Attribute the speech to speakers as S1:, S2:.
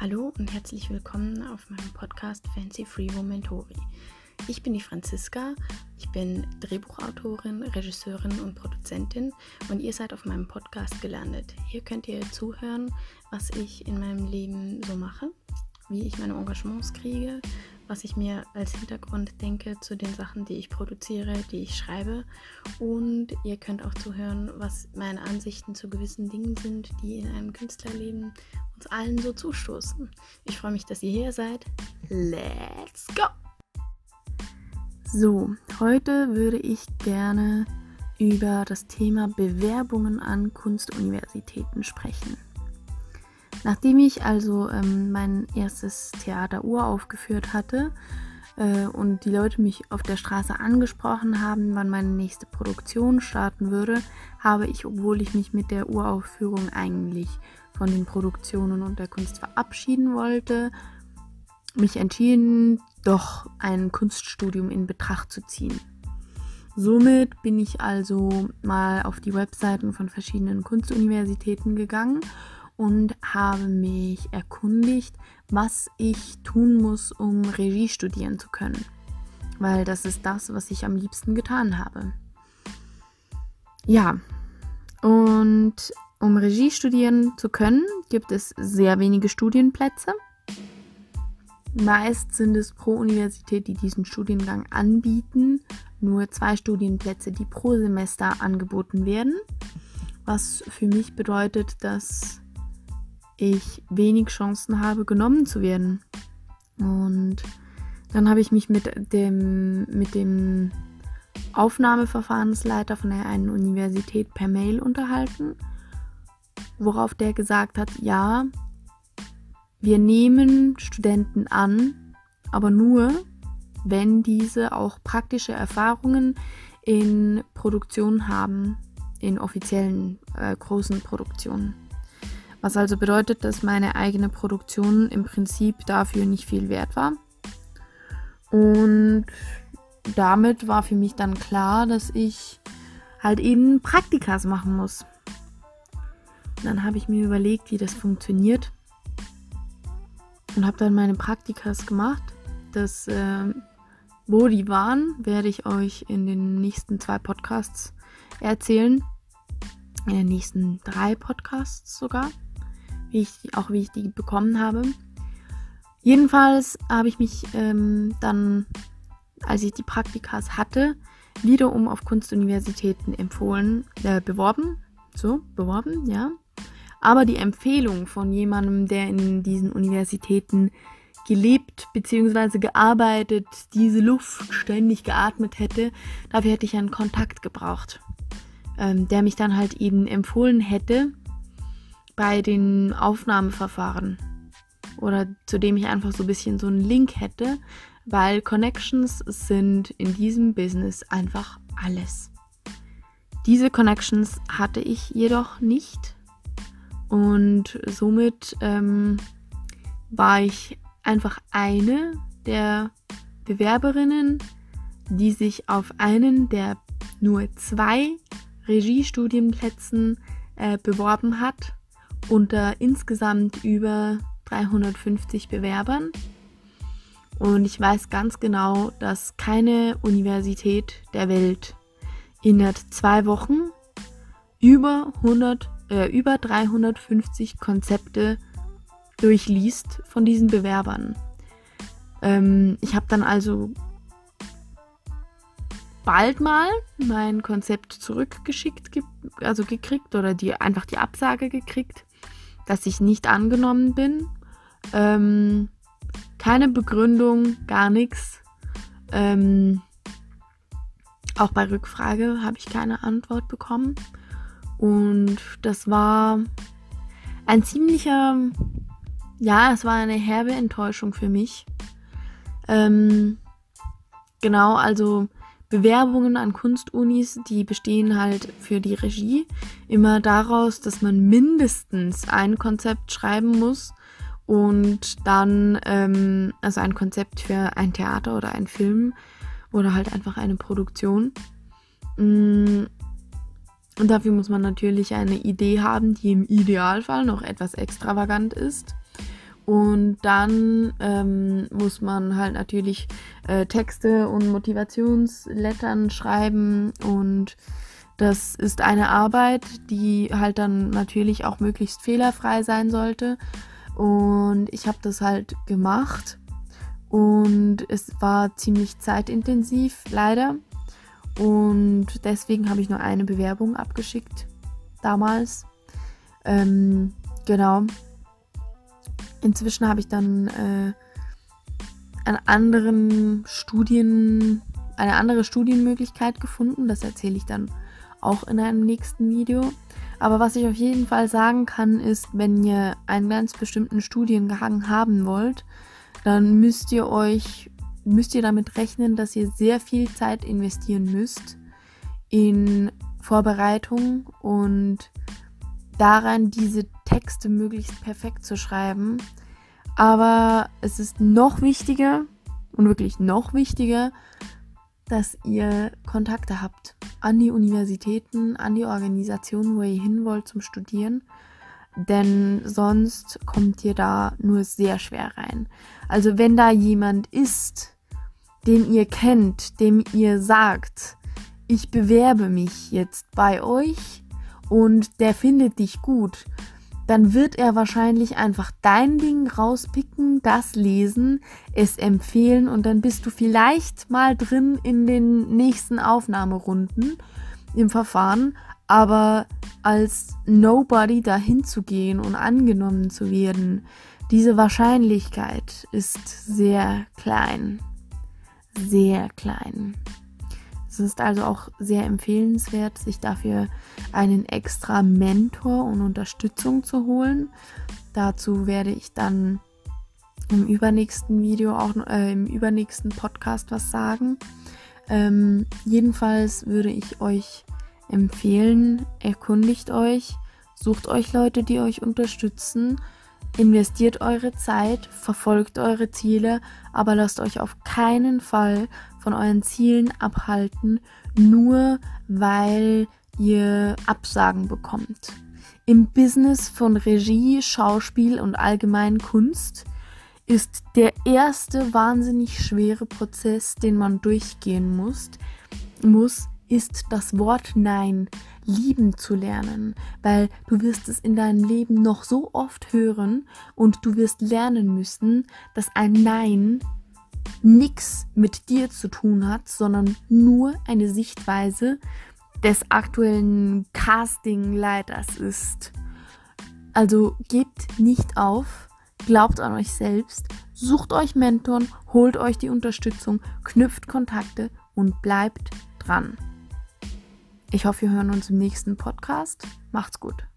S1: Hallo und herzlich willkommen auf meinem Podcast Fancy Free Momentori. Ich bin die Franziska, ich bin Drehbuchautorin, Regisseurin und Produzentin und ihr seid auf meinem Podcast gelandet. Hier könnt ihr zuhören, was ich in meinem Leben so mache, wie ich meine Engagements kriege, was ich mir als Hintergrund denke zu den Sachen, die ich produziere, die ich schreibe. Und ihr könnt auch zuhören, was meine Ansichten zu gewissen Dingen sind, die in einem Künstlerleben uns allen so zustoßen. Ich freue mich, dass ihr hier seid. Let's go! So, heute würde ich gerne über das Thema Bewerbungen an Kunstuniversitäten sprechen. Nachdem ich also ähm, mein erstes Theater uraufgeführt hatte äh, und die Leute mich auf der Straße angesprochen haben, wann meine nächste Produktion starten würde, habe ich, obwohl ich mich mit der Uraufführung eigentlich von den Produktionen und der Kunst verabschieden wollte, mich entschieden, doch ein Kunststudium in Betracht zu ziehen. Somit bin ich also mal auf die Webseiten von verschiedenen Kunstuniversitäten gegangen und habe mich erkundigt, was ich tun muss, um Regie studieren zu können. Weil das ist das, was ich am liebsten getan habe. Ja, und um Regie studieren zu können, gibt es sehr wenige Studienplätze. Meist sind es pro Universität, die diesen Studiengang anbieten, nur zwei Studienplätze, die pro Semester angeboten werden. Was für mich bedeutet, dass ich wenig Chancen habe, genommen zu werden. Und dann habe ich mich mit dem, mit dem Aufnahmeverfahrensleiter von der einen Universität per Mail unterhalten, worauf der gesagt hat, ja, wir nehmen Studenten an, aber nur, wenn diese auch praktische Erfahrungen in Produktionen haben, in offiziellen äh, großen Produktionen. Was also bedeutet, dass meine eigene Produktion im Prinzip dafür nicht viel wert war. Und damit war für mich dann klar, dass ich halt eben Praktikas machen muss. Dann habe ich mir überlegt, wie das funktioniert und habe dann meine Praktikas gemacht. Das, äh, wo die waren, werde ich euch in den nächsten zwei Podcasts erzählen. In den nächsten drei Podcasts sogar wie ich, auch wie ich die bekommen habe. Jedenfalls habe ich mich ähm, dann, als ich die Praktikas hatte, wiederum auf Kunstuniversitäten empfohlen, äh, beworben. So, beworben, ja. Aber die Empfehlung von jemandem, der in diesen Universitäten gelebt bzw. gearbeitet, diese Luft ständig geatmet hätte, dafür hätte ich einen Kontakt gebraucht, ähm, der mich dann halt eben empfohlen hätte, bei den Aufnahmeverfahren oder zu dem ich einfach so ein bisschen so einen Link hätte, weil Connections sind in diesem Business einfach alles. Diese Connections hatte ich jedoch nicht und somit ähm, war ich einfach eine der Bewerberinnen, die sich auf einen der nur zwei Regiestudienplätzen äh, beworben hat unter insgesamt über 350 Bewerbern. Und ich weiß ganz genau, dass keine Universität der Welt innerhalb zwei Wochen über, 100, äh, über 350 Konzepte durchliest von diesen Bewerbern. Ähm, ich habe dann also bald mal mein Konzept zurückgeschickt, also gekriegt oder die einfach die Absage gekriegt dass ich nicht angenommen bin. Ähm, keine Begründung, gar nichts. Ähm, auch bei Rückfrage habe ich keine Antwort bekommen. Und das war ein ziemlicher, ja, es war eine herbe Enttäuschung für mich. Ähm, genau, also Bewerbungen an Kunstunis, die bestehen halt für die Regie immer daraus, dass man mindestens ein Konzept schreiben muss und dann, ähm, also ein Konzept für ein Theater oder ein Film oder halt einfach eine Produktion. Mm, und dafür muss man natürlich eine Idee haben, die im Idealfall noch etwas extravagant ist. Und dann ähm, muss man halt natürlich äh, Texte und Motivationslettern schreiben und das ist eine Arbeit, die halt dann natürlich auch möglichst fehlerfrei sein sollte. Und ich habe das halt gemacht und es war ziemlich zeitintensiv, leider. Und deswegen habe ich nur eine Bewerbung abgeschickt damals. Ähm, genau. Inzwischen habe ich dann äh, einen anderen Studien, eine andere Studienmöglichkeit gefunden. Das erzähle ich dann auch in einem nächsten Video. Aber was ich auf jeden Fall sagen kann, ist, wenn ihr einen ganz bestimmten Studiengang haben wollt, dann müsst ihr euch, müsst ihr damit rechnen, dass ihr sehr viel Zeit investieren müsst in Vorbereitung und daran, diese Texte möglichst perfekt zu schreiben. Aber es ist noch wichtiger und wirklich noch wichtiger, dass ihr Kontakte habt an die Universitäten, an die Organisationen, wo ihr hin wollt zum Studieren. Denn sonst kommt ihr da nur sehr schwer rein. Also wenn da jemand ist, den ihr kennt, dem ihr sagt, ich bewerbe mich jetzt bei euch und der findet dich gut, dann wird er wahrscheinlich einfach dein Ding rauspicken, das lesen, es empfehlen und dann bist du vielleicht mal drin in den nächsten Aufnahmerunden im Verfahren, aber als Nobody dahin zu gehen und angenommen zu werden, diese Wahrscheinlichkeit ist sehr klein. Sehr klein. Es ist also auch sehr empfehlenswert, sich dafür einen extra Mentor und Unterstützung zu holen. Dazu werde ich dann im übernächsten Video, auch äh, im übernächsten Podcast was sagen. Ähm, jedenfalls würde ich euch empfehlen, erkundigt euch, sucht euch Leute, die euch unterstützen, investiert eure Zeit, verfolgt eure Ziele, aber lasst euch auf keinen Fall von euren Zielen abhalten, nur weil ihr Absagen bekommt. Im Business von Regie, Schauspiel und allgemein Kunst ist der erste wahnsinnig schwere Prozess, den man durchgehen muss, muss ist das Wort Nein lieben zu lernen, weil du wirst es in deinem Leben noch so oft hören und du wirst lernen müssen, dass ein Nein nichts mit dir zu tun hat, sondern nur eine Sichtweise des aktuellen Castingleiters ist. Also gebt nicht auf, glaubt an euch selbst, sucht euch Mentoren, holt euch die Unterstützung, knüpft Kontakte und bleibt dran. Ich hoffe, wir hören uns im nächsten Podcast. Macht's gut.